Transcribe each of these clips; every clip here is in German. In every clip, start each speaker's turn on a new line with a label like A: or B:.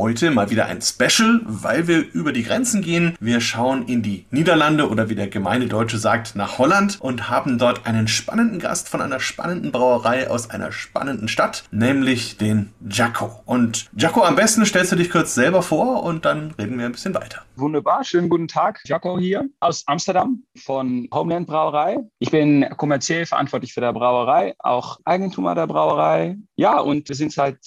A: Heute mal wieder ein Special, weil wir über die Grenzen gehen. Wir schauen in die Niederlande oder wie der gemeine Deutsche sagt, nach Holland und haben dort einen spannenden Gast von einer spannenden Brauerei aus einer spannenden Stadt, nämlich den Jacko. Und Jacko, am besten stellst du dich kurz selber vor und dann reden wir ein bisschen weiter.
B: Wunderbar, schönen guten Tag. Jacko hier aus Amsterdam von Homeland Brauerei. Ich bin kommerziell verantwortlich für der Brauerei, auch Eigentümer der Brauerei. Ja, und wir sind seit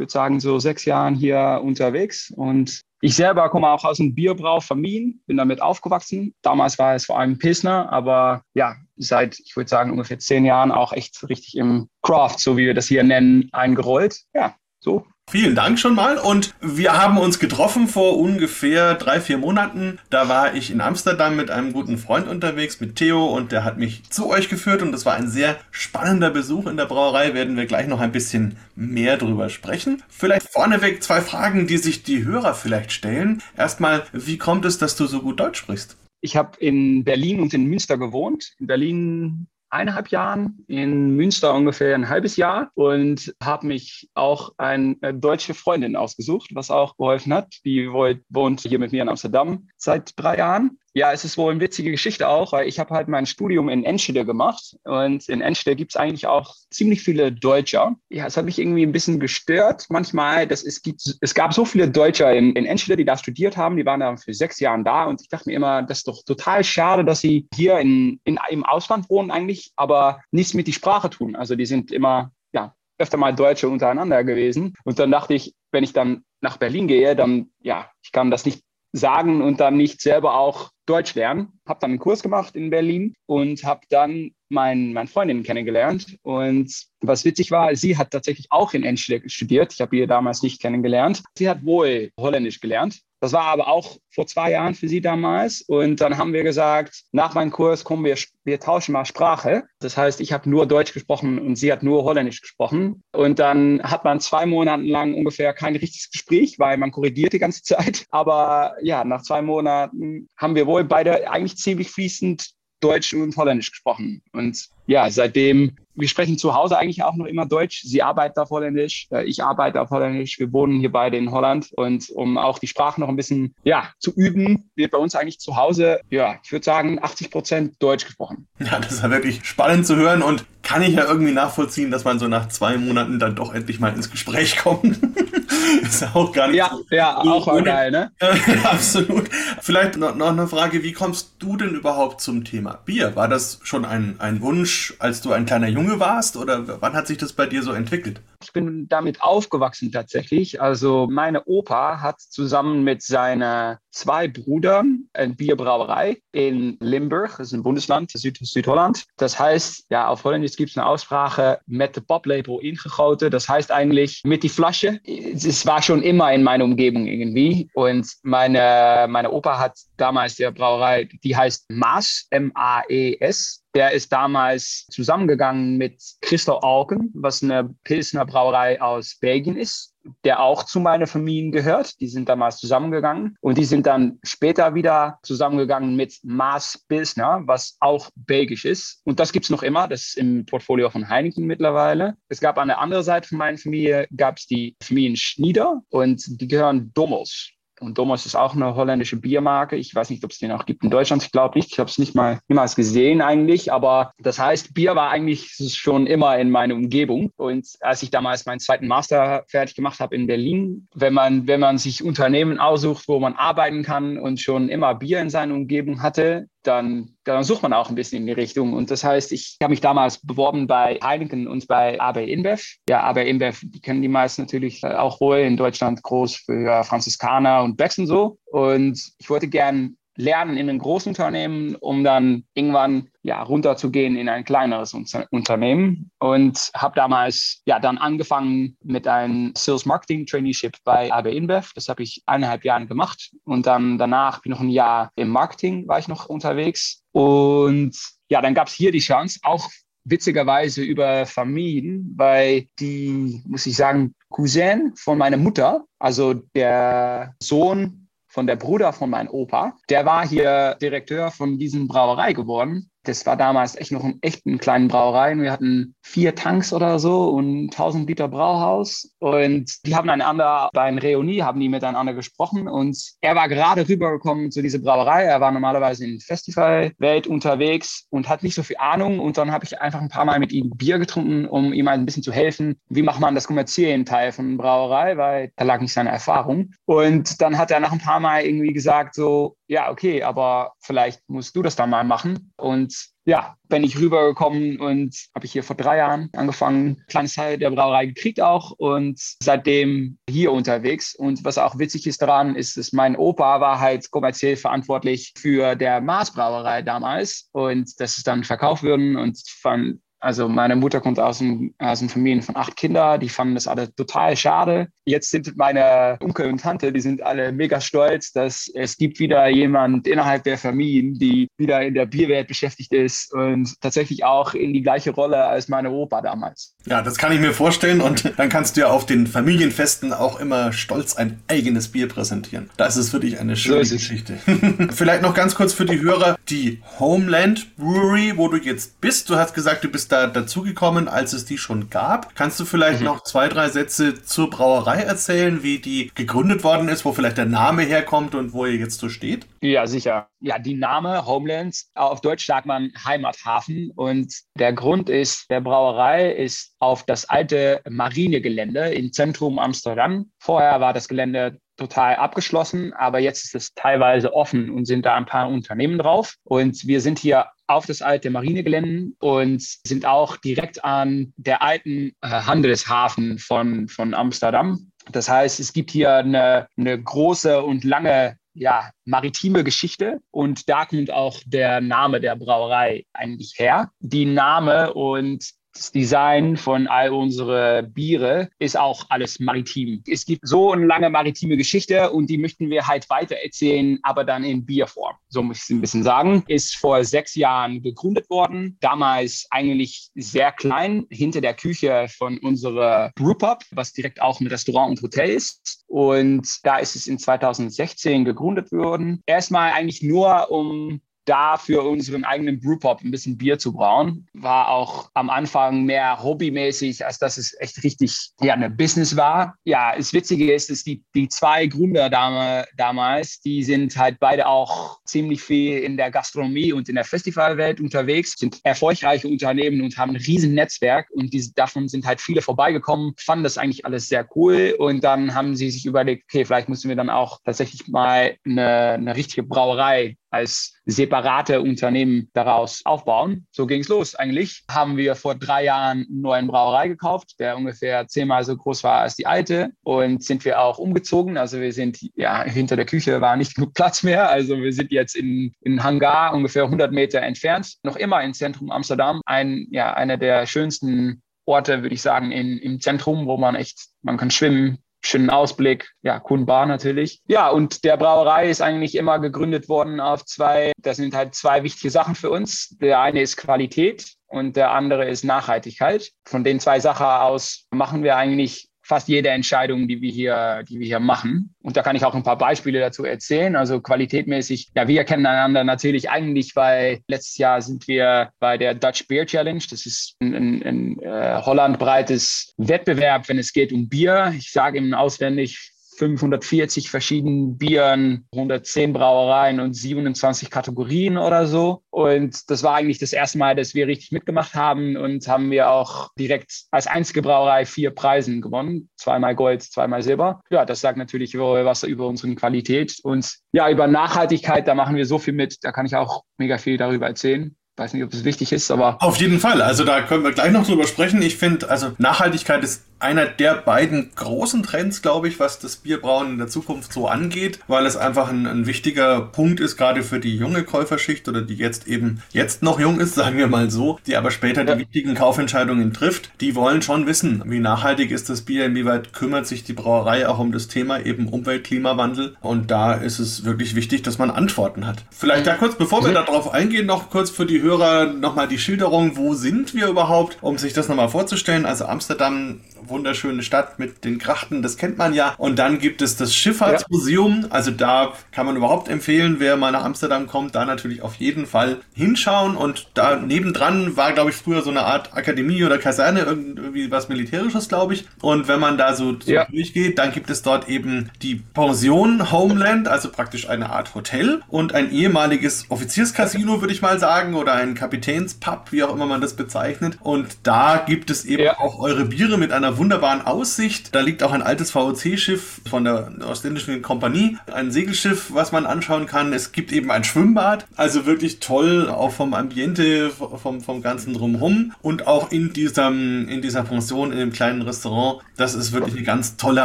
B: würde sagen, so sechs Jahren hier unterwegs. Und ich selber komme auch aus einem Bierbrau Familien, bin damit aufgewachsen. Damals war es vor allem Pilsner, aber ja, seit, ich würde sagen, ungefähr zehn Jahren auch echt richtig im Craft, so wie wir das hier nennen, eingerollt. Ja, so
A: Vielen Dank schon mal. Und wir haben uns getroffen vor ungefähr drei, vier Monaten. Da war ich in Amsterdam mit einem guten Freund unterwegs, mit Theo, und der hat mich zu euch geführt. Und das war ein sehr spannender Besuch in der Brauerei. Werden wir gleich noch ein bisschen mehr drüber sprechen. Vielleicht vorneweg zwei Fragen, die sich die Hörer vielleicht stellen. Erstmal, wie kommt es, dass du so gut Deutsch sprichst?
B: Ich habe in Berlin und in Münster gewohnt. In Berlin eineinhalb Jahren, in Münster ungefähr ein halbes Jahr und habe mich auch eine deutsche Freundin ausgesucht, was auch geholfen hat. Die wohnt hier mit mir in Amsterdam seit drei Jahren ja, es ist wohl eine witzige Geschichte auch, weil ich habe halt mein Studium in Enschede gemacht und in Enschede gibt es eigentlich auch ziemlich viele Deutsche. Ja, es hat mich irgendwie ein bisschen gestört manchmal, dass es gibt, es gab so viele Deutsche in, in Enschede, die da studiert haben, die waren dann für sechs Jahre da und ich dachte mir immer, das ist doch total schade, dass sie hier in, in, im Ausland wohnen eigentlich, aber nichts mit die Sprache tun. Also die sind immer, ja, öfter mal Deutsche untereinander gewesen und dann dachte ich, wenn ich dann nach Berlin gehe, dann, ja, ich kann das nicht sagen und dann nicht selber auch Deutsch lernen. Habe dann einen Kurs gemacht in Berlin und habe dann mein, meine Freundin kennengelernt. Und was witzig war, sie hat tatsächlich auch in Enschede studiert. Ich habe ihr damals nicht kennengelernt. Sie hat wohl Holländisch gelernt. Das war aber auch vor zwei Jahren für sie damals. Und dann haben wir gesagt, nach meinem Kurs kommen wir, wir tauschen mal Sprache. Das heißt, ich habe nur Deutsch gesprochen und sie hat nur Holländisch gesprochen. Und dann hat man zwei Monate lang ungefähr kein richtiges Gespräch, weil man korrigiert die ganze Zeit. Aber ja, nach zwei Monaten haben wir wohl beide eigentlich ziemlich fließend Deutsch und Holländisch gesprochen. Und ja, seitdem, wir sprechen zu Hause eigentlich auch noch immer Deutsch. Sie arbeitet auf Holländisch, äh, ich arbeite auf Holländisch. Wir wohnen hier beide in Holland. Und um auch die Sprache noch ein bisschen ja, zu üben, wird bei uns eigentlich zu Hause, ja, ich würde sagen, 80 Prozent Deutsch gesprochen.
A: Ja, das ist ja wirklich spannend zu hören und kann ich ja irgendwie nachvollziehen, dass man so nach zwei Monaten dann doch endlich mal ins Gespräch kommt. ist ja auch gar nicht
B: ja, so. Ja, auch mal geil, ne?
A: Absolut. Vielleicht noch, noch eine Frage, wie kommst du denn überhaupt zum Thema Bier? War das schon ein, ein Wunsch, als du ein kleiner Junge warst oder wann hat sich das bei dir so entwickelt?
B: Ich bin damit aufgewachsen tatsächlich. Also meine Opa hat zusammen mit seinen zwei Brüdern eine Bierbrauerei in Limburg, das ist ein Bundesland, Süd Südholland. Das heißt, ja, auf Holländisch gibt es eine Aussprache mit dem Poplabel ingegoten. Das heißt eigentlich mit die Flasche. Es war schon immer in meiner Umgebung irgendwie. Und meine, meine Opa hat damals die Brauerei, die heißt Maas, M-A-E-S der ist damals zusammengegangen mit Christoph Auken, was eine Pilsner Brauerei aus Belgien ist, der auch zu meiner Familie gehört. Die sind damals zusammengegangen und die sind dann später wieder zusammengegangen mit Maas Pilsner, was auch belgisch ist. Und das gibt es noch immer, das ist im Portfolio von Heineken mittlerweile. Es gab an der anderen Seite von meiner Familie, gab es die Familien Schnieder und die gehören Dommels. Und Domus ist auch eine holländische Biermarke. Ich weiß nicht, ob es den auch gibt in Deutschland. Ich glaube nicht. Ich habe es nicht mal niemals gesehen eigentlich. Aber das heißt, Bier war eigentlich schon immer in meiner Umgebung. Und als ich damals meinen zweiten Master fertig gemacht habe in Berlin, wenn man, wenn man sich Unternehmen aussucht, wo man arbeiten kann und schon immer Bier in seiner Umgebung hatte, dann, dann sucht man auch ein bisschen in die Richtung. Und das heißt, ich habe mich damals beworben bei Heineken und bei AB InBev. Ja, AB InBev, die kennen die meisten natürlich auch wohl in Deutschland groß für Franziskaner und Becks und so. Und ich wollte gern lernen in einem großen Unternehmen, um dann irgendwann ja runterzugehen in ein kleineres Unter Unternehmen. Und habe damals ja dann angefangen mit einem Sales Marketing Traineeship bei AB InBev. Das habe ich eineinhalb Jahre gemacht. Und dann danach bin ich noch ein Jahr im Marketing war ich noch unterwegs. Und ja, dann gab es hier die Chance auch witzigerweise über Familien, weil die, muss ich sagen, Cousin von meiner Mutter, also der Sohn von der Bruder von meinem Opa. Der war hier Direktor von diesem Brauerei geworden das war damals echt noch ein echten kleinen Brauereien. Wir hatten vier Tanks oder so und 1000 Liter Brauhaus. Und die haben einander bei einer Reunion, haben die miteinander gesprochen. Und er war gerade rübergekommen zu dieser Brauerei. Er war normalerweise in Festivalwelt unterwegs und hat nicht so viel Ahnung. Und dann habe ich einfach ein paar Mal mit ihm Bier getrunken, um ihm ein bisschen zu helfen. Wie macht man das kommerziellen Teil von Brauerei? Weil da lag nicht seine Erfahrung. Und dann hat er nach ein paar Mal irgendwie gesagt so, ja, okay, aber vielleicht musst du das dann mal machen. Und ja, bin ich rübergekommen und habe ich hier vor drei Jahren angefangen, kleines Teil der Brauerei gekriegt auch und seitdem hier unterwegs. Und was auch witzig ist daran, ist, dass mein Opa war halt kommerziell verantwortlich für der Mars Brauerei damals und das ist dann verkauft worden und von also meine Mutter kommt aus einem, aus einem Familien von acht Kindern, die fanden das alle total schade. Jetzt sind meine Onkel und Tante, die sind alle mega stolz, dass es gibt wieder jemand innerhalb der Familien, die wieder in der Bierwelt beschäftigt ist und tatsächlich auch in die gleiche Rolle als meine Opa damals.
A: Ja, das kann ich mir vorstellen und dann kannst du ja auf den Familienfesten auch immer stolz ein eigenes Bier präsentieren. Das ist wirklich eine schöne so Geschichte. Vielleicht noch ganz kurz für die Hörer, die Homeland Brewery, wo du jetzt bist. Du hast gesagt, du bist da dazugekommen, als es die schon gab. Kannst du vielleicht mhm. noch zwei, drei Sätze zur Brauerei erzählen, wie die gegründet worden ist, wo vielleicht der Name herkommt und wo ihr jetzt so steht?
B: Ja, sicher. Ja, die Name Homelands, auf Deutsch sagt man Heimathafen. Und der Grund ist, der Brauerei ist auf das alte Marinegelände im Zentrum Amsterdam. Vorher war das Gelände total abgeschlossen, aber jetzt ist es teilweise offen und sind da ein paar Unternehmen drauf. Und wir sind hier auf das alte Marinegelände und sind auch direkt an der alten äh, Handelshafen von, von Amsterdam. Das heißt, es gibt hier eine, eine große und lange ja, maritime Geschichte und da kommt auch der Name der Brauerei eigentlich her. Die Name und das Design von all unsere Biere ist auch alles maritim. Es gibt so eine lange maritime Geschichte und die möchten wir halt weiter erzählen, aber dann in Bierform. So muss ich es ein bisschen sagen. Ist vor sechs Jahren gegründet worden. Damals eigentlich sehr klein, hinter der Küche von unserer Brewpub, was direkt auch ein Restaurant und Hotel ist. Und da ist es in 2016 gegründet worden. Erstmal eigentlich nur, um da für unseren eigenen Brewpop ein bisschen Bier zu brauen. War auch am Anfang mehr hobbymäßig, als dass es echt richtig ja, eine Business war. Ja, das Witzige ist, dass die, die zwei Gründer damals, die sind halt beide auch ziemlich viel in der Gastronomie und in der Festivalwelt unterwegs, sind erfolgreiche Unternehmen und haben ein riesen Netzwerk und diese, davon sind halt viele vorbeigekommen, fanden das eigentlich alles sehr cool und dann haben sie sich überlegt, okay, vielleicht müssen wir dann auch tatsächlich mal eine, eine richtige Brauerei als separate Unternehmen daraus aufbauen. So ging es los eigentlich. Haben wir vor drei Jahren einen neuen Brauerei gekauft, der ungefähr zehnmal so groß war als die alte und sind wir auch umgezogen. Also wir sind, ja, hinter der Küche war nicht genug Platz mehr. Also wir sind jetzt in, in Hangar ungefähr 100 Meter entfernt, noch immer im Zentrum Amsterdam. Ein, ja, einer der schönsten Orte, würde ich sagen, in, im Zentrum, wo man echt, man kann schwimmen, schönen Ausblick, ja, Kunbar natürlich. Ja, und der Brauerei ist eigentlich immer gegründet worden auf zwei, das sind halt zwei wichtige Sachen für uns. Der eine ist Qualität und der andere ist Nachhaltigkeit. Von den zwei Sachen aus machen wir eigentlich fast jede Entscheidung, die wir hier, die wir hier machen. Und da kann ich auch ein paar Beispiele dazu erzählen. Also qualitätmäßig, ja, wir kennen einander natürlich eigentlich, weil letztes Jahr sind wir bei der Dutch Beer Challenge. Das ist ein, ein, ein äh, Holland breites Wettbewerb, wenn es geht um Bier. Ich sage ihm auswendig 540 verschiedenen Bieren, 110 Brauereien und 27 Kategorien oder so. Und das war eigentlich das erste Mal, dass wir richtig mitgemacht haben und haben wir auch direkt als einzige Brauerei vier Preisen gewonnen. Zweimal Gold, zweimal Silber. Ja, das sagt natürlich was über unsere Qualität. Und ja, über Nachhaltigkeit, da machen wir so viel mit. Da kann ich auch mega viel darüber erzählen weiß nicht, ob es wichtig ist, aber.
A: Auf jeden Fall. Also da können wir gleich noch drüber sprechen. Ich finde, also Nachhaltigkeit ist einer der beiden großen Trends, glaube ich, was das Bierbrauen in der Zukunft so angeht, weil es einfach ein, ein, wichtiger Punkt ist, gerade für die junge Käuferschicht oder die jetzt eben jetzt noch jung ist, sagen wir mal so, die aber später die wichtigen Kaufentscheidungen trifft. Die wollen schon wissen, wie nachhaltig ist das Bier, inwieweit kümmert sich die Brauerei auch um das Thema eben Umwelt, Klimawandel. Und da ist es wirklich wichtig, dass man Antworten hat. Vielleicht da kurz, bevor wir mhm. darauf eingehen, noch kurz für die Hörer nochmal die Schilderung, wo sind wir überhaupt, um sich das nochmal vorzustellen. Also Amsterdam wunderschöne Stadt mit den Krachten, das kennt man ja. Und dann gibt es das Schifffahrtsmuseum. Ja. Also da kann man überhaupt empfehlen, wer mal nach Amsterdam kommt, da natürlich auf jeden Fall hinschauen. Und da nebendran war, glaube ich, früher so eine Art Akademie oder Kaserne, irgendwie was Militärisches, glaube ich. Und wenn man da so, so ja. durchgeht, dann gibt es dort eben die Pension Homeland, also praktisch eine Art Hotel und ein ehemaliges Offizierscasino, würde ich mal sagen, oder ein Kapitänspub, wie auch immer man das bezeichnet. Und da gibt es eben ja. auch eure Biere mit einer wunderbaren Aussicht. Da liegt auch ein altes VOC-Schiff von der Ostindischen Kompanie, ein Segelschiff, was man anschauen kann. Es gibt eben ein Schwimmbad, also wirklich toll, auch vom Ambiente, vom, vom ganzen Drumherum und auch in, diesem, in dieser Pension, in dem kleinen Restaurant. Das ist wirklich eine ganz tolle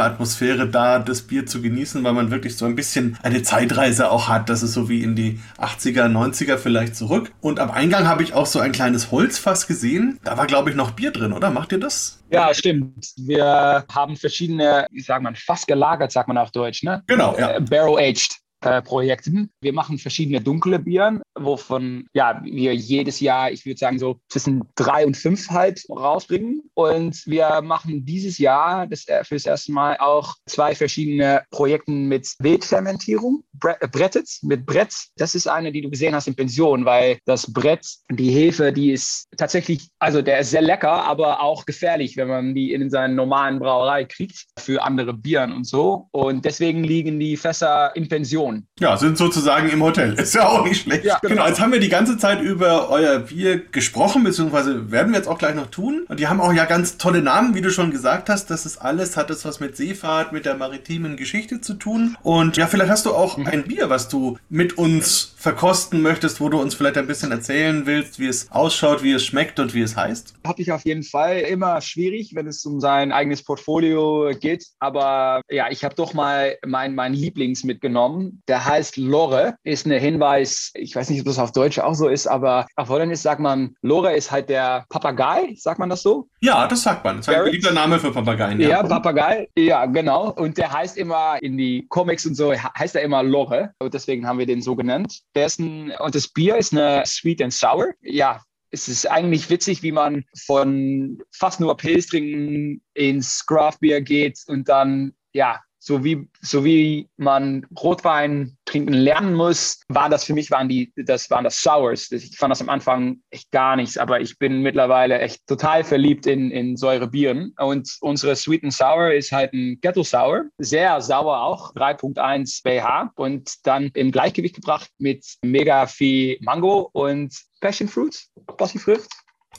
A: Atmosphäre, da das Bier zu genießen, weil man wirklich so ein bisschen eine Zeitreise auch hat. Das ist so wie in die 80er, 90er vielleicht zurück. Und am Eingang habe ich auch so ein kleines Holzfass gesehen. Da war, glaube ich, noch Bier drin, oder? Macht ihr das?
B: Ja, stimmt. Wir haben verschiedene, wie sagt man, fast gelagert, sagt man auf Deutsch, ne?
A: Genau, ja.
B: Äh, Barrel-aged. Äh, Projekten. Wir machen verschiedene dunkle Bieren, wovon ja, wir jedes Jahr, ich würde sagen, so zwischen drei und fünf halt rausbringen. Und wir machen dieses Jahr das, äh, für das erste Mal auch zwei verschiedene Projekte mit Wildfermentierung. Äh, Brettet mit Brett. Das ist eine, die du gesehen hast in Pension, weil das Brett, die Hefe, die ist tatsächlich, also der ist sehr lecker, aber auch gefährlich, wenn man die in seinen normalen Brauerei kriegt für andere Bieren und so. Und deswegen liegen die Fässer in Pension.
A: Ja, sind sozusagen im Hotel. Ist ja auch nicht schlecht. Ja, genau. genau. Jetzt haben wir die ganze Zeit über euer Bier gesprochen, beziehungsweise werden wir jetzt auch gleich noch tun. Und die haben auch ja ganz tolle Namen, wie du schon gesagt hast. Das ist alles, hat es was mit Seefahrt, mit der maritimen Geschichte zu tun. Und ja, vielleicht hast du auch mhm. ein Bier, was du mit uns verkosten möchtest, wo du uns vielleicht ein bisschen erzählen willst, wie es ausschaut, wie es schmeckt und wie es heißt?
B: Habe ich auf jeden Fall immer schwierig, wenn es um sein eigenes Portfolio geht. Aber ja, ich habe doch mal mein, mein Lieblings mitgenommen. Der heißt Lore, ist ein Hinweis, ich weiß nicht, ob das auf Deutsch auch so ist, aber auf Holländisch sagt man, Lore ist halt der Papagei, sagt man das so?
A: Ja, das sagt man. Das ist ein beliebter Name für Papageien.
B: Ja. ja, Papagei, ja, genau. Und der heißt immer in die Comics und so, heißt er immer Lore. Und deswegen haben wir den so genannt. Der ist ein, und das Bier ist eine Sweet and Sour. Ja, es ist eigentlich witzig, wie man von fast nur Pilz trinken ins Craft Beer geht und dann ja so wie, so wie man Rotwein trinken lernen muss, war das für mich, waren die, das waren das Sours. Ich fand das am Anfang echt gar nichts, aber ich bin mittlerweile echt total verliebt in, in Säurebieren. Und unsere Sweet and Sour ist halt ein Kettle Sour, sehr sauer auch, 3.1 pH und dann im Gleichgewicht gebracht mit mega viel Mango und Passion Fruit, Passiefrucht.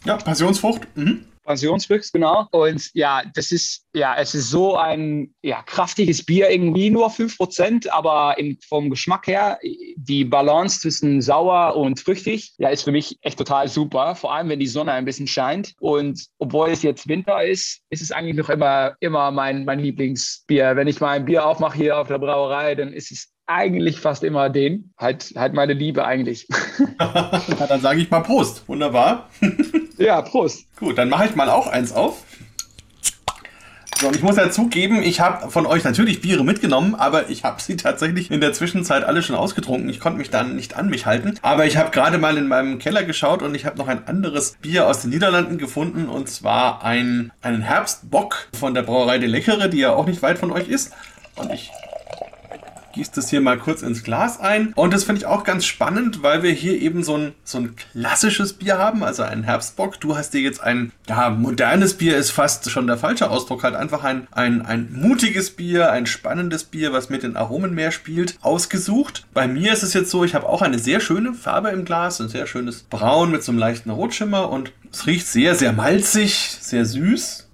A: Ja, Passionsfrucht. Mhm.
B: Pensionswüchs, genau. Und ja, das ist, ja, es ist so ein ja, kraftiges Bier, irgendwie nur 5%, aber in, vom Geschmack her, die Balance zwischen sauer und früchtig, ja, ist für mich echt total super. Vor allem, wenn die Sonne ein bisschen scheint. Und obwohl es jetzt Winter ist, ist es eigentlich noch immer, immer mein, mein Lieblingsbier. Wenn ich mal ein Bier aufmache hier auf der Brauerei, dann ist es eigentlich fast immer den. Halt, halt meine Liebe eigentlich.
A: Dann sage ich mal Prost. Wunderbar.
B: ja, Prost.
A: Gut, dann mache ich mal auch eins auf. So, und ich muss ja zugeben, ich habe von euch natürlich Biere mitgenommen, aber ich habe sie tatsächlich in der Zwischenzeit alle schon ausgetrunken. Ich konnte mich dann nicht an mich halten. Aber ich habe gerade mal in meinem Keller geschaut und ich habe noch ein anderes Bier aus den Niederlanden gefunden und zwar ein, einen Herbstbock von der Brauerei De Leckere, die ja auch nicht weit von euch ist. Und ich gieße das hier mal kurz ins Glas ein. Und das finde ich auch ganz spannend, weil wir hier eben so ein, so ein klassisches Bier haben, also einen Herbstbock. Du hast dir jetzt ein, ja, modernes Bier ist fast schon der falsche Ausdruck, halt einfach ein, ein, ein mutiges Bier, ein spannendes Bier, was mit den Aromen mehr spielt, ausgesucht. Bei mir ist es jetzt so, ich habe auch eine sehr schöne Farbe im Glas, ein sehr schönes Braun mit so einem leichten Rotschimmer und es riecht sehr, sehr malzig, sehr süß.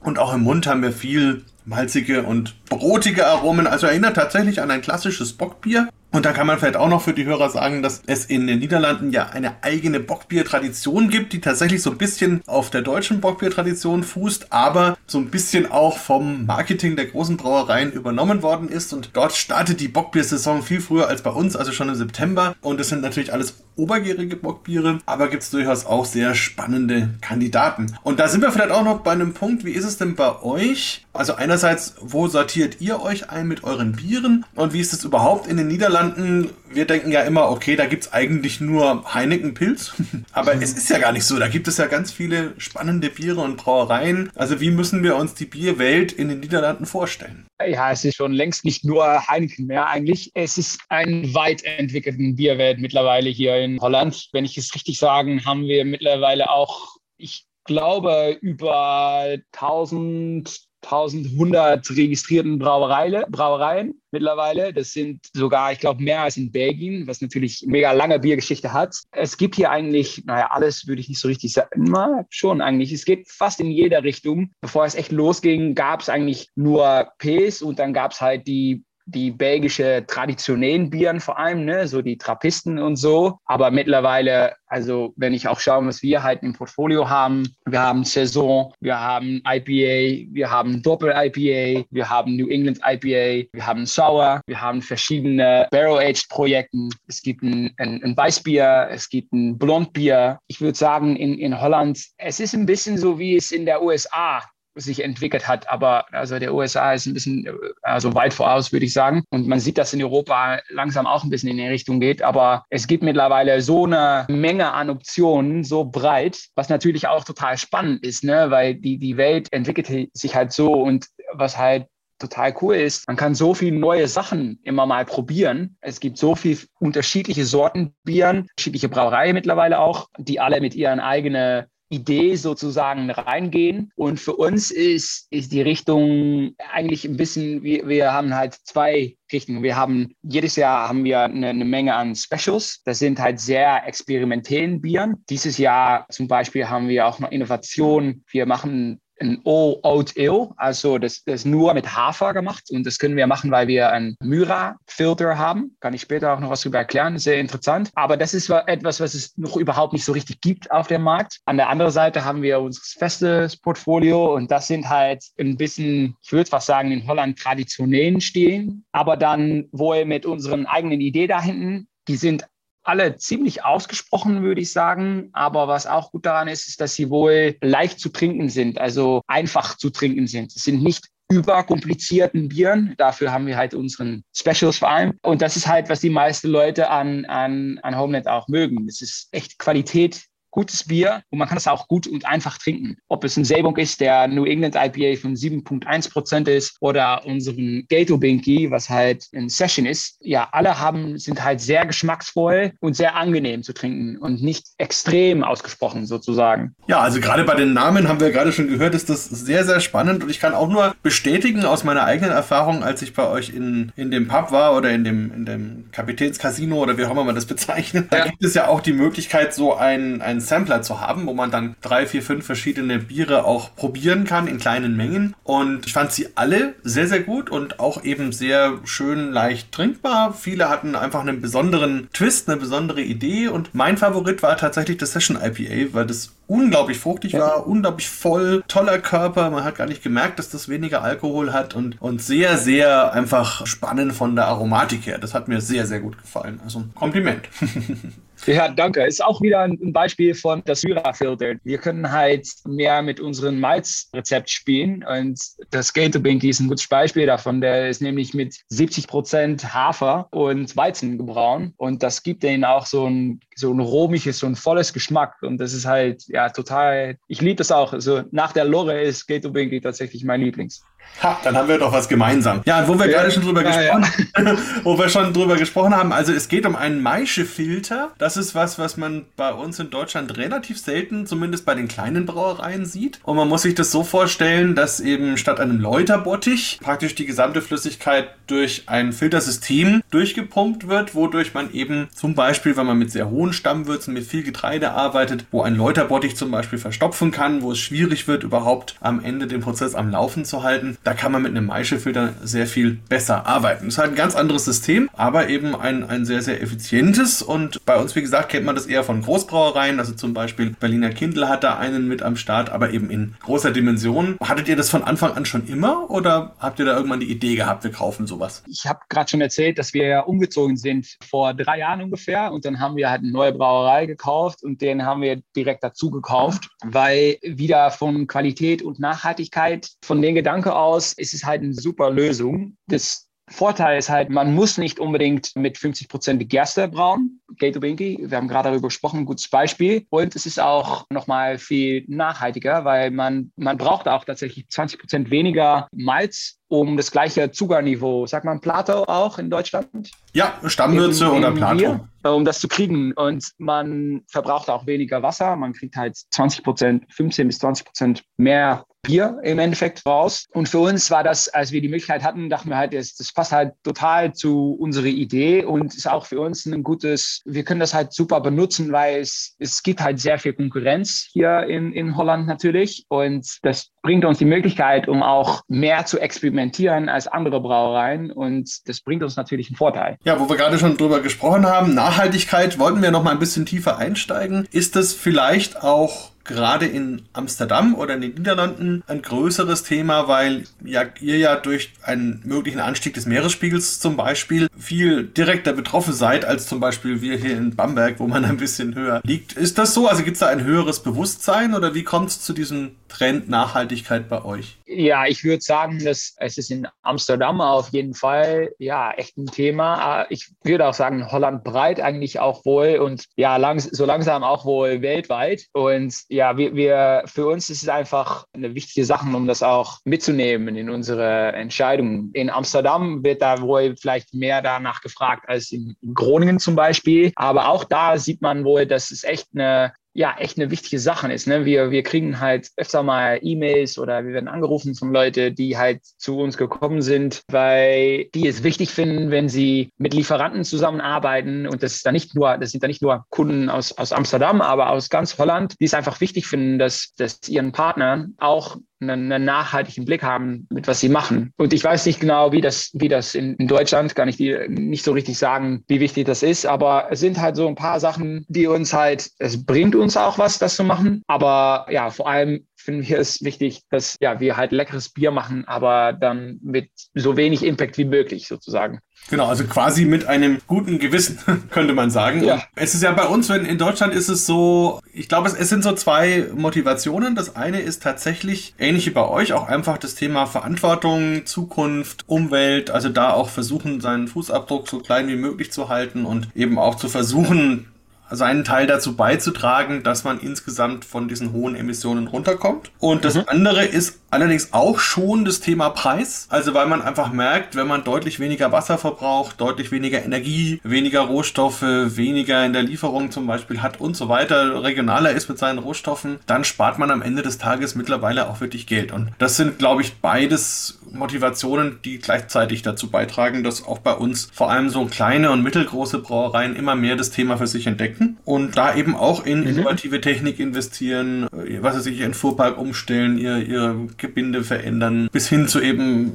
A: Und auch im Mund haben wir viel malzige und brotige Aromen. Also erinnert tatsächlich an ein klassisches Bockbier. Und da kann man vielleicht auch noch für die Hörer sagen, dass es in den Niederlanden ja eine eigene Bockbier-Tradition gibt, die tatsächlich so ein bisschen auf der deutschen Bockbier-Tradition fußt, aber so ein bisschen auch vom Marketing der großen Brauereien übernommen worden ist. Und dort startet die Bockbier-Saison viel früher als bei uns, also schon im September. Und es sind natürlich alles obergärige Bockbiere, aber gibt es durchaus auch sehr spannende Kandidaten. Und da sind wir vielleicht auch noch bei einem Punkt, wie ist es denn bei euch? Also einerseits, wo sortiert ihr euch ein mit euren Bieren und wie ist es überhaupt in den Niederlanden? Wir denken ja immer, okay, da gibt es eigentlich nur Heineken-Pilz, aber es ist ja gar nicht so. Da gibt es ja ganz viele spannende Biere und Brauereien. Also wie müssen wir uns die Bierwelt in den Niederlanden vorstellen?
B: Ja, es ist schon längst nicht nur Heineken mehr eigentlich. Es ist ein weit entwickelten Bierwelt mittlerweile hier in Holland. Wenn ich es richtig sagen, haben wir mittlerweile auch, ich glaube, über 1000 1100 registrierten Brauereien, mittlerweile. Das sind sogar, ich glaube, mehr als in Belgien, was natürlich mega lange Biergeschichte hat. Es gibt hier eigentlich, naja, alles würde ich nicht so richtig sagen. Immer schon eigentlich. Es geht fast in jeder Richtung. Bevor es echt losging, gab es eigentlich nur Ps und dann gab es halt die die belgische traditionellen Bieren vor allem, ne, so die Trappisten und so. Aber mittlerweile, also wenn ich auch schaue, was wir halt im Portfolio haben, wir haben Saison, wir haben IPA, wir haben Doppel-IPA, wir haben New England IPA, wir haben Sour, wir haben verschiedene Barrel-Aged-Projekten. Es gibt ein, ein, ein, Weißbier, es gibt ein Blondbier. Ich würde sagen, in, in Holland, es ist ein bisschen so, wie es in der USA sich entwickelt hat. Aber also der USA ist ein bisschen also weit voraus, würde ich sagen. Und man sieht, dass in Europa langsam auch ein bisschen in die Richtung geht. Aber es gibt mittlerweile so eine Menge an Optionen, so breit, was natürlich auch total spannend ist, ne? weil die, die Welt entwickelt sich halt so und was halt total cool ist, man kann so viele neue Sachen immer mal probieren. Es gibt so viele unterschiedliche Sorten Bieren, unterschiedliche Brauereien mittlerweile auch, die alle mit ihren eigenen Idee sozusagen reingehen. Und für uns ist, ist die Richtung eigentlich ein bisschen, wir, wir haben halt zwei Richtungen. Wir haben jedes Jahr haben wir eine, eine Menge an Specials. Das sind halt sehr experimentellen Bieren. Dieses Jahr zum Beispiel haben wir auch noch Innovationen. Wir machen ein Oat Ale, also das, das ist nur mit Hafer gemacht und das können wir machen, weil wir einen Myra-Filter haben. Kann ich später auch noch was darüber erklären, sehr interessant. Aber das ist etwas, was es noch überhaupt nicht so richtig gibt auf dem Markt. An der anderen Seite haben wir unser festes Portfolio und das sind halt ein bisschen, ich würde fast sagen, in Holland traditionellen Stehen, aber dann wohl mit unseren eigenen Idee da hinten die sind alle ziemlich ausgesprochen, würde ich sagen. Aber was auch gut daran ist, ist, dass sie wohl leicht zu trinken sind, also einfach zu trinken sind. Es sind nicht überkomplizierten Bieren. Dafür haben wir halt unseren Specials vor allem. Und das ist halt, was die meisten Leute an, an, an Homeland auch mögen. Es ist echt Qualität gutes Bier und man kann es auch gut und einfach trinken. Ob es ein Selbung ist, der New England IPA von 7,1 Prozent ist oder unseren Gato Binky, was halt ein Session ist. Ja, alle haben, sind halt sehr geschmacksvoll und sehr angenehm zu trinken und nicht extrem ausgesprochen sozusagen.
A: Ja, also gerade bei den Namen haben wir gerade schon gehört, ist das sehr, sehr spannend und ich kann auch nur bestätigen aus meiner eigenen Erfahrung, als ich bei euch in, in dem Pub war oder in dem, in dem Kapitänscasino oder wie auch immer man das bezeichnet, ja. da gibt es ja auch die Möglichkeit, so ein, ein einen Sampler zu haben, wo man dann drei, vier, fünf verschiedene Biere auch probieren kann in kleinen Mengen. Und ich fand sie alle sehr, sehr gut und auch eben sehr schön leicht trinkbar. Viele hatten einfach einen besonderen Twist, eine besondere Idee. Und mein Favorit war tatsächlich das Session IPA, weil das unglaublich fruchtig ja. war, unglaublich voll, toller Körper. Man hat gar nicht gemerkt, dass das weniger Alkohol hat und, und sehr, sehr einfach spannend von der Aromatik her. Das hat mir sehr, sehr gut gefallen. Also Kompliment.
B: Ja, danke. Ist auch wieder ein Beispiel von das Syra-Filter. Wir können halt mehr mit unserem Malzrezept spielen und das Gato Binky ist ein gutes Beispiel davon. Der ist nämlich mit 70 Prozent Hafer und Weizen gebrauen und das gibt denen auch so ein, so ein romiges, so ein volles Geschmack und das ist halt, ja, total, ich liebe das auch. Also nach der Lore ist Gato Binky tatsächlich mein Lieblings.
A: Ha, dann haben wir doch was gemeinsam. Ja, wo wir ja, gerade schon drüber ja, gesprochen ja. wo wir schon drüber gesprochen haben, also es geht um einen Maische-Filter. Das ist was, was man bei uns in Deutschland relativ selten, zumindest bei den kleinen Brauereien sieht. Und man muss sich das so vorstellen, dass eben statt einem Läuterbottich praktisch die gesamte Flüssigkeit durch ein Filtersystem durchgepumpt wird, wodurch man eben zum Beispiel, wenn man mit sehr hohen Stammwürzen, mit viel Getreide arbeitet, wo ein Läuterbottich zum Beispiel verstopfen kann, wo es schwierig wird, überhaupt am Ende den Prozess am Laufen zu halten, da kann man mit einem Maischefilter sehr viel besser arbeiten. Das ist halt ein ganz anderes System, aber eben ein, ein sehr, sehr effizientes. Und bei uns, wie gesagt, kennt man das eher von Großbrauereien. Also zum Beispiel Berliner Kindle hat da einen mit am Start, aber eben in großer Dimension. Hattet ihr das von Anfang an schon immer oder habt ihr da irgendwann die Idee gehabt, wir kaufen sowas?
B: Ich habe gerade schon erzählt, dass wir ja umgezogen sind vor drei Jahren ungefähr und dann haben wir halt eine neue Brauerei gekauft und den haben wir direkt dazu gekauft, weil wieder von Qualität und Nachhaltigkeit von den Gedanken aus ist es halt eine super Lösung. Das Vorteil ist halt, man muss nicht unbedingt mit 50 Prozent Gerste brauen. Gato Binky, wir haben gerade darüber gesprochen, gutes Beispiel. Und es ist auch nochmal viel nachhaltiger, weil man, man braucht auch tatsächlich 20 Prozent weniger Malz, um das gleiche Zuckerniveau, sagt man Plato auch in Deutschland?
A: Ja, Stammwürze in, in oder Plato. Bier,
B: um das zu kriegen. Und man verbraucht auch weniger Wasser. Man kriegt halt 20 Prozent, 15 bis 20 Prozent mehr Bier im Endeffekt raus. Und für uns war das, als wir die Möglichkeit hatten, dachten wir halt, das, das passt halt total zu unserer Idee und ist auch für uns ein gutes, wir können das halt super benutzen, weil es, es gibt halt sehr viel Konkurrenz hier in, in Holland natürlich. Und das bringt uns die Möglichkeit, um auch mehr zu experimentieren als andere Brauereien. Und das bringt uns natürlich einen Vorteil.
A: Ja, wo wir gerade schon drüber gesprochen haben, Nachhaltigkeit, wollten wir noch mal ein bisschen tiefer einsteigen. Ist das vielleicht auch gerade in Amsterdam oder in den Niederlanden ein größeres Thema, weil ja, ihr ja durch einen möglichen Anstieg des Meeresspiegels zum Beispiel viel direkter betroffen seid als zum Beispiel wir hier in Bamberg, wo man ein bisschen höher liegt. Ist das so? Also gibt es da ein höheres Bewusstsein oder wie kommt es zu diesem Trend Nachhaltigkeit bei euch?
B: Ja, ich würde sagen, dass es ist in Amsterdam auf jeden Fall ja echt ein Thema. Ich würde auch sagen, Holland breit eigentlich auch wohl und ja, langs so langsam auch wohl weltweit. Und ja, wir, wir für uns ist es einfach eine wichtige Sache, um das auch mitzunehmen in unsere Entscheidungen. In Amsterdam wird da wohl vielleicht mehr danach gefragt als in, in Groningen zum Beispiel. Aber auch da sieht man wohl, dass es echt eine ja echt eine wichtige Sache ist. Ne? Wir, wir kriegen halt öfter mal E-Mails oder wir werden angerufen von Leuten, die halt zu uns gekommen sind, weil die es wichtig finden, wenn sie mit Lieferanten zusammenarbeiten und das ist da nicht nur, das sind da nicht nur Kunden aus, aus Amsterdam, aber aus ganz Holland, die es einfach wichtig finden, dass, dass ihren Partnern auch einen, einen, nachhaltigen Blick haben, mit was sie machen. Und ich weiß nicht genau, wie das, wie das in, in Deutschland, kann ich dir nicht so richtig sagen, wie wichtig das ist, aber es sind halt so ein paar Sachen, die uns halt, es bringt uns auch was, das zu machen. Aber ja, vor allem finden wir es wichtig, dass ja, wir halt leckeres Bier machen, aber dann mit so wenig Impact wie möglich sozusagen.
A: Genau, also quasi mit einem guten Gewissen, könnte man sagen. Ja. es ist ja bei uns, wenn in Deutschland ist es so, ich glaube, es, es sind so zwei Motivationen. Das eine ist tatsächlich, ähnlich wie bei euch, auch einfach das Thema Verantwortung, Zukunft, Umwelt, also da auch versuchen, seinen Fußabdruck so klein wie möglich zu halten und eben auch zu versuchen, seinen Teil dazu beizutragen, dass man insgesamt von diesen hohen Emissionen runterkommt. Und das mhm. andere ist allerdings auch schon das Thema Preis. Also weil man einfach merkt, wenn man deutlich weniger Wasser verbraucht, deutlich weniger Energie, weniger Rohstoffe, weniger in der Lieferung zum Beispiel hat und so weiter, regionaler ist mit seinen Rohstoffen, dann spart man am Ende des Tages mittlerweile auch wirklich Geld. Und das sind, glaube ich, beides Motivationen, die gleichzeitig dazu beitragen, dass auch bei uns vor allem so kleine und mittelgroße Brauereien immer mehr das Thema für sich entdecken und da eben auch in mhm. innovative Technik investieren, äh, was sie sich in Fuhrpark umstellen, ihr, ihr Gebinde verändern, bis hin zu eben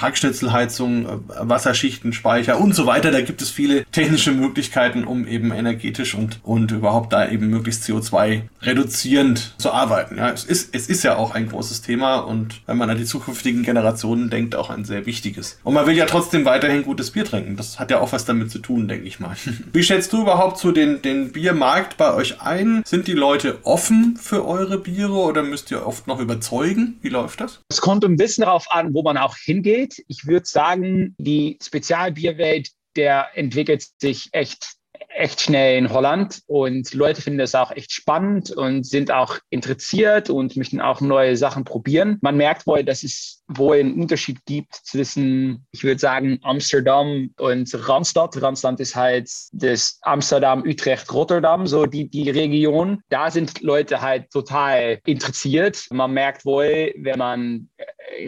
A: Hackschnitzelheizung, Wasserschichtenspeicher und so weiter. Da gibt es viele technische Möglichkeiten, um eben energetisch und, und überhaupt da eben möglichst CO2 reduzierend zu arbeiten. Ja, es ist, es ist ja auch ein großes Thema und wenn man an die zukünftigen Generationen denkt, auch ein sehr wichtiges. Und man will ja trotzdem weiterhin gutes Bier trinken. Das hat ja auch was damit zu tun, denke ich mal. Wie schätzt du überhaupt so den, den Biermarkt bei euch ein? Sind die Leute offen für eure Biere oder müsst ihr oft noch überzeugen? Wie läuft das?
B: Es kommt ein bisschen darauf an, wo man auch hingeht. Welt. Ich würde sagen, die Spezialbierwelt, der entwickelt sich echt echt schnell in Holland und Leute finden das auch echt spannend und sind auch interessiert und möchten auch neue Sachen probieren. Man merkt wohl, dass es wohl einen Unterschied gibt zwischen, ich würde sagen, Amsterdam und Randstad. Randstad ist halt das Amsterdam, Utrecht, Rotterdam, so die, die Region. Da sind Leute halt total interessiert. Man merkt wohl, wenn man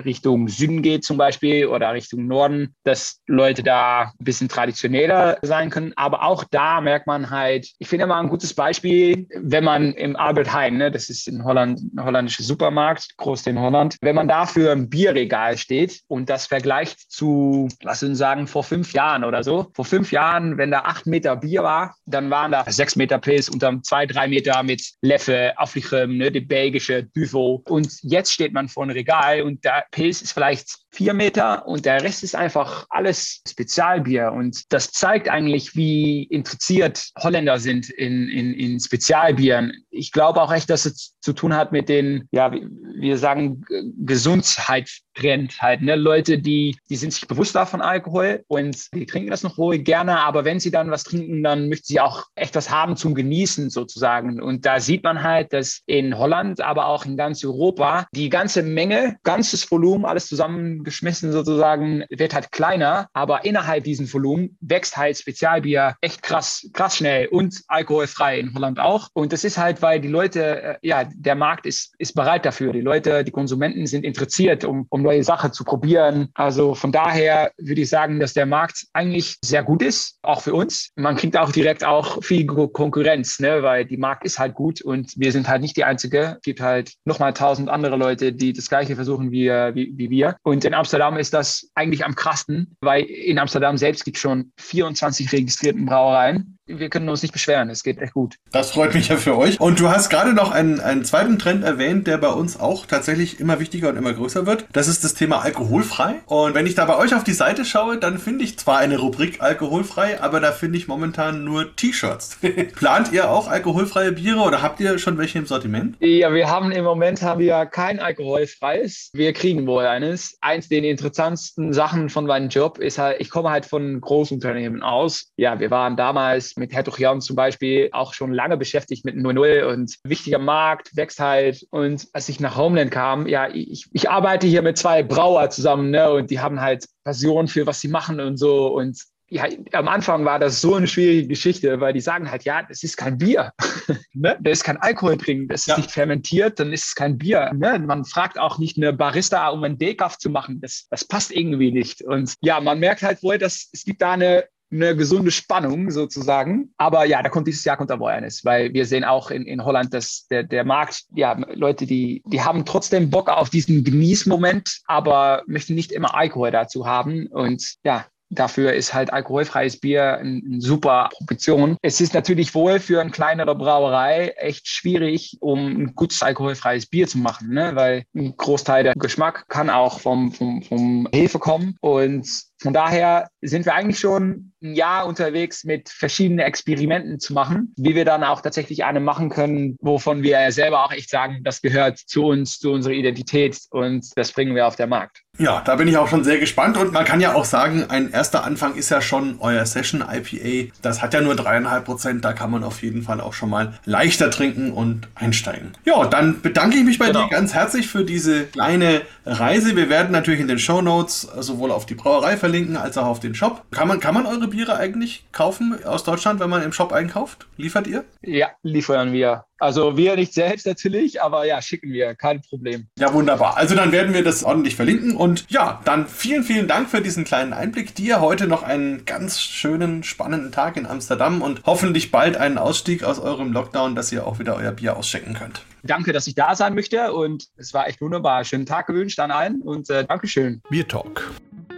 B: Richtung Süden geht zum Beispiel oder Richtung Norden, dass Leute da ein bisschen traditioneller sein können. Aber auch da merkt man halt, ich finde immer ein gutes Beispiel, wenn man im Albert Heijn, ne, das ist in Holland, ein hollandischer Supermarkt, groß in Holland, wenn man dafür ein Bierregal steht und das vergleicht zu, lass uns sagen, vor fünf Jahren oder so. Vor fünf Jahren, wenn da acht Meter Bier war, dann waren da sechs Meter Pilz und dann zwei, drei Meter mit Leffe, Afflichem, ne, die belgische Duvel. Und jetzt steht man vor einem Regal und da Pilz ist vielleicht vier Meter und der Rest ist einfach alles Spezialbier. Und das zeigt eigentlich, wie interessiert Holländer sind in, in, in Spezialbieren. Ich glaube auch echt, dass es zu tun hat mit den, ja, wir sagen, Gesundheitstrend halt. Ne? Leute, die, die sind sich bewusst davon Alkohol und die trinken das noch ruhig gerne, aber wenn sie dann was trinken, dann möchten sie auch echt was haben zum Genießen sozusagen. Und da sieht man halt, dass in Holland, aber auch in ganz Europa die ganze Menge, ganzes Volumen, alles zusammengeschmissen sozusagen, wird halt kleiner, aber innerhalb diesem Volumen wächst halt Spezialbier echt krass, krass schnell und alkoholfrei in Holland auch. Und das ist halt, weil die Leute, äh, ja, der Markt ist, ist bereit dafür. Die Leute, die Konsumenten sind interessiert, um, um neue Sachen zu probieren. Also von daher würde ich sagen, dass der Markt eigentlich sehr gut ist, auch für uns. Man kriegt auch direkt auch viel Konkurrenz, ne? weil die Markt ist halt gut und wir sind halt nicht die Einzige. Es gibt halt nochmal tausend andere Leute, die das Gleiche versuchen wie, wie, wie wir. Und in Amsterdam ist das eigentlich am krassten, weil in Amsterdam selbst gibt es schon 24 registrierten Brauereien wir können uns nicht beschweren. Es geht echt gut.
A: Das freut mich ja für euch. Und du hast gerade noch einen, einen zweiten Trend erwähnt, der bei uns auch tatsächlich immer wichtiger und immer größer wird. Das ist das Thema alkoholfrei. Und wenn ich da bei euch auf die Seite schaue, dann finde ich zwar eine Rubrik alkoholfrei, aber da finde ich momentan nur T-Shirts. Plant ihr auch alkoholfreie Biere oder habt ihr schon welche im Sortiment?
B: Ja, wir haben im Moment haben wir kein alkoholfreies. Wir kriegen wohl eines. Eins der interessantesten Sachen von meinem Job ist halt, ich komme halt von Großunternehmen aus. Ja, wir waren damals mit Hertog Jan zum Beispiel auch schon lange beschäftigt mit 0-0 und wichtiger Markt, wächst halt. Und als ich nach Homeland kam, ja, ich, ich arbeite hier mit zwei Brauer zusammen, ne, und die haben halt Passion für was sie machen und so. Und ja, am Anfang war das so eine schwierige Geschichte, weil die sagen halt, ja, das ist kein Bier. ne? Da ist kein Alkohol drin, das ist ja. nicht fermentiert, dann ist es kein Bier. Ne? Man fragt auch nicht eine Barista, um einen Decaf zu machen. Das, das passt irgendwie nicht. Und ja, man merkt halt wohl, dass es gibt da eine eine gesunde Spannung sozusagen. Aber ja, da kommt dieses Jahr kommt Awareness, weil wir sehen auch in, in Holland, dass der, der Markt, ja, Leute, die, die haben trotzdem Bock auf diesen Genießmoment, aber möchten nicht immer Alkohol dazu haben. Und ja, Dafür ist halt alkoholfreies Bier eine ein super Proportion. Es ist natürlich wohl für eine kleinere Brauerei echt schwierig, um ein gutes alkoholfreies Bier zu machen, ne? weil ein Großteil der Geschmack kann auch vom, vom, vom Hefe kommen. Und von daher sind wir eigentlich schon ein Jahr unterwegs mit verschiedenen Experimenten zu machen, wie wir dann auch tatsächlich eine machen können, wovon wir selber auch echt sagen, das gehört zu uns, zu unserer Identität und das bringen wir auf den Markt.
A: Ja, da bin ich auch schon sehr gespannt und man kann ja auch sagen, ein erster Anfang ist ja schon euer Session IPA. Das hat ja nur dreieinhalb Prozent, da kann man auf jeden Fall auch schon mal leichter trinken und einsteigen. Ja, dann bedanke ich mich bei genau. dir ganz herzlich für diese kleine Reise. Wir werden natürlich in den Show Notes sowohl auf die Brauerei verlinken als auch auf den Shop. Kann man, kann man eure Biere eigentlich kaufen aus Deutschland, wenn man im Shop einkauft? Liefert ihr?
B: Ja, liefern wir. Also wir nicht selbst natürlich, aber ja, schicken wir, kein Problem.
A: Ja, wunderbar. Also dann werden wir das ordentlich verlinken und ja, dann vielen, vielen Dank für diesen kleinen Einblick. Dir heute noch einen ganz schönen, spannenden Tag in Amsterdam und hoffentlich bald einen Ausstieg aus eurem Lockdown, dass ihr auch wieder euer Bier ausschenken könnt.
B: Danke, dass ich da sein möchte und es war echt wunderbar. Schönen Tag gewünscht an allen und äh, Dankeschön.
A: Bier Talk,